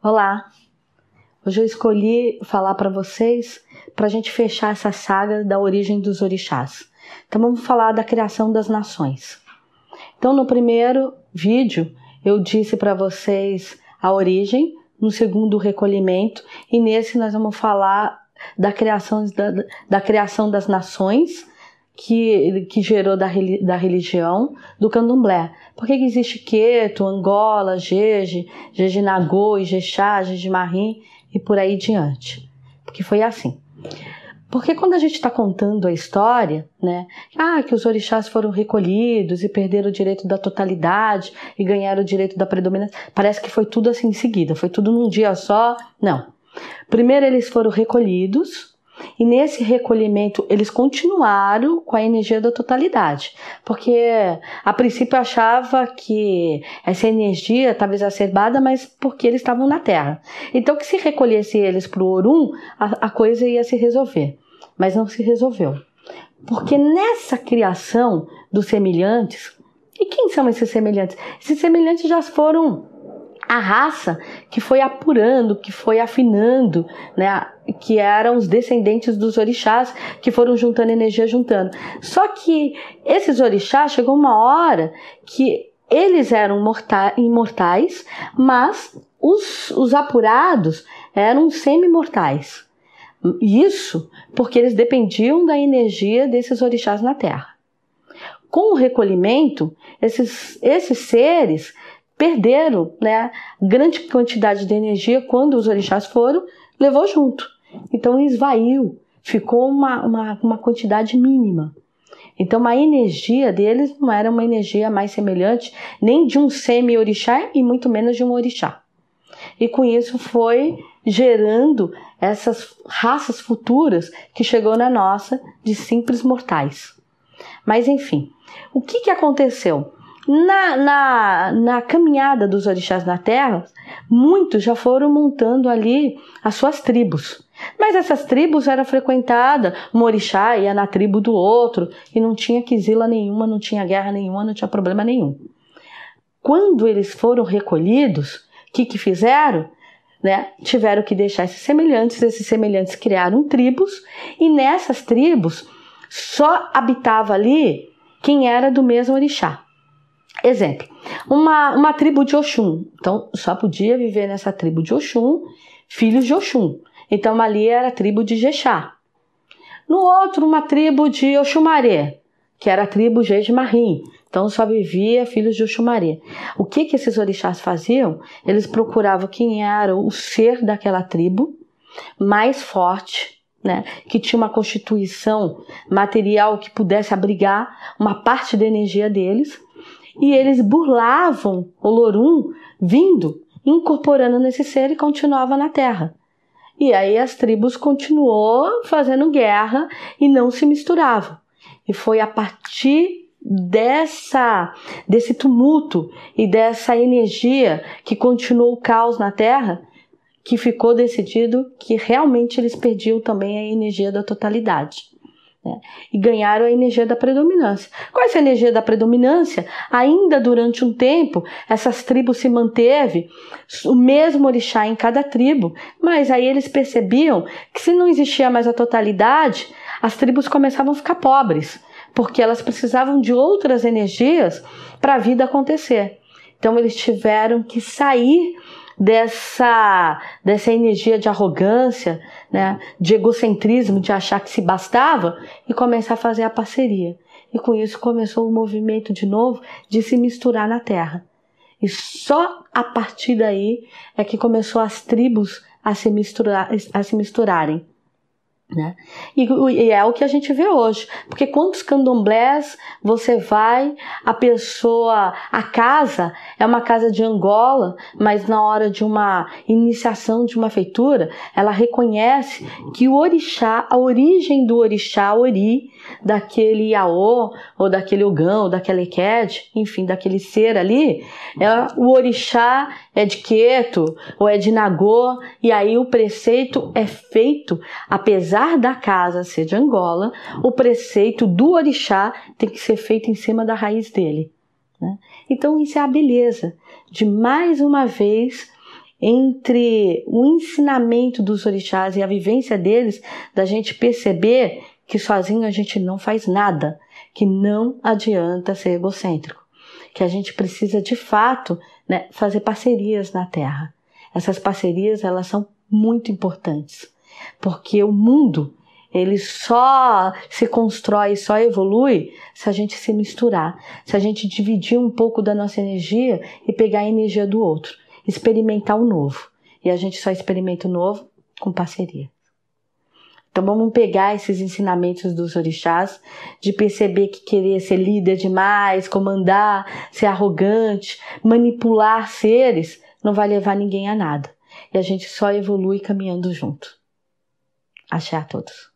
Olá! Hoje eu escolhi falar para vocês para a gente fechar essa saga da origem dos orixás. Então vamos falar da criação das nações. Então no primeiro vídeo eu disse para vocês a origem, no segundo o recolhimento e nesse nós vamos falar da criação, da, da criação das nações que, que gerou da, da religião do candomblé. Por que, que existe Queto, Angola, Jeje, Jejinagô, Ijexá, Jejimarim e por aí diante? Porque foi assim. Porque quando a gente está contando a história, né, ah, que os orixás foram recolhidos e perderam o direito da totalidade e ganharam o direito da predominância, parece que foi tudo assim em seguida, foi tudo num dia só. Não. Primeiro eles foram recolhidos, e nesse recolhimento, eles continuaram com a energia da totalidade, porque a princípio achava que essa energia estava exacerbada, mas porque eles estavam na Terra. Então, que se recolhesse eles para o Orum, a, a coisa ia se resolver, mas não se resolveu. Porque nessa criação dos semelhantes, e quem são esses semelhantes? Esses semelhantes já foram a raça que foi apurando, que foi afinando, né, que eram os descendentes dos orixás que foram juntando energia, juntando. Só que esses orixás chegou uma hora que eles eram imortais, mas os, os apurados eram semi-mortais. Isso porque eles dependiam da energia desses orixás na Terra. Com o recolhimento, esses, esses seres perderam né, grande quantidade de energia quando os orixás foram, levou junto. Então esvaiu, ficou uma, uma, uma quantidade mínima. Então a energia deles não era uma energia mais semelhante nem de um semi-orixá e muito menos de um orixá. E com isso foi gerando essas raças futuras que chegou na nossa de simples mortais. Mas enfim, o que, que aconteceu? Na, na, na caminhada dos orixás na Terra, muitos já foram montando ali as suas tribos. Mas essas tribos eram frequentadas, um orixá ia na tribo do outro e não tinha quisila nenhuma, não tinha guerra nenhuma, não tinha problema nenhum. Quando eles foram recolhidos, o que, que fizeram? Né? Tiveram que deixar esses semelhantes, esses semelhantes criaram tribos e nessas tribos só habitava ali quem era do mesmo orixá. Exemplo, uma, uma tribo de Oxum. Então, só podia viver nessa tribo de Oxum filhos de Oxum. Então, ali era a tribo de Jexá. No outro, uma tribo de Oxumaré, que era a tribo Jejimarim. Então, só vivia filhos de Oxumaré. O que, que esses orixás faziam? Eles procuravam quem era o ser daquela tribo mais forte, né, que tinha uma constituição material que pudesse abrigar uma parte da energia deles e eles burlavam o Lorum vindo, incorporando nesse ser e continuava na terra. E aí as tribos continuou fazendo guerra e não se misturavam. E foi a partir dessa desse tumulto e dessa energia que continuou o caos na terra que ficou decidido que realmente eles perdiam também a energia da totalidade né? e ganharam a energia da predominância. Com essa energia da predominância, ainda durante um tempo, essas tribos se manteve o mesmo orixá em cada tribo, mas aí eles percebiam que se não existia mais a totalidade, as tribos começavam a ficar pobres, porque elas precisavam de outras energias para a vida acontecer. Então eles tiveram que sair dessa, dessa energia de arrogância, né, de egocentrismo, de achar que se bastava e começar a fazer a parceria. E com isso começou o movimento de novo de se misturar na terra. E só a partir daí é que começou as tribos a se, misturar, a se misturarem. Né? E, e, é o que a gente vê hoje, porque quantos candomblés você vai, a pessoa, a casa é uma casa de Angola, mas na hora de uma iniciação de uma feitura, ela reconhece que o orixá, a origem do orixá ori, daquele Iaô, ou daquele Ogão, ou daquele Eked, enfim, daquele ser ali, é, o orixá é de Queto, ou é de Nagô, e aí o preceito é feito, apesar da casa ser de Angola, o preceito do orixá tem que ser feito em cima da raiz dele. Né? Então, isso é a beleza de mais uma vez entre o ensinamento dos orixás e a vivência deles, da gente perceber que sozinho a gente não faz nada, que não adianta ser egocêntrico, que a gente precisa de fato né, fazer parcerias na Terra. Essas parcerias elas são muito importantes, porque o mundo ele só se constrói, só evolui se a gente se misturar, se a gente dividir um pouco da nossa energia e pegar a energia do outro, experimentar o novo. E a gente só experimenta o novo com parceria. Então vamos pegar esses ensinamentos dos orixás, de perceber que querer ser líder demais, comandar, ser arrogante, manipular seres, não vai levar ninguém a nada. E a gente só evolui caminhando junto. Achei a todos.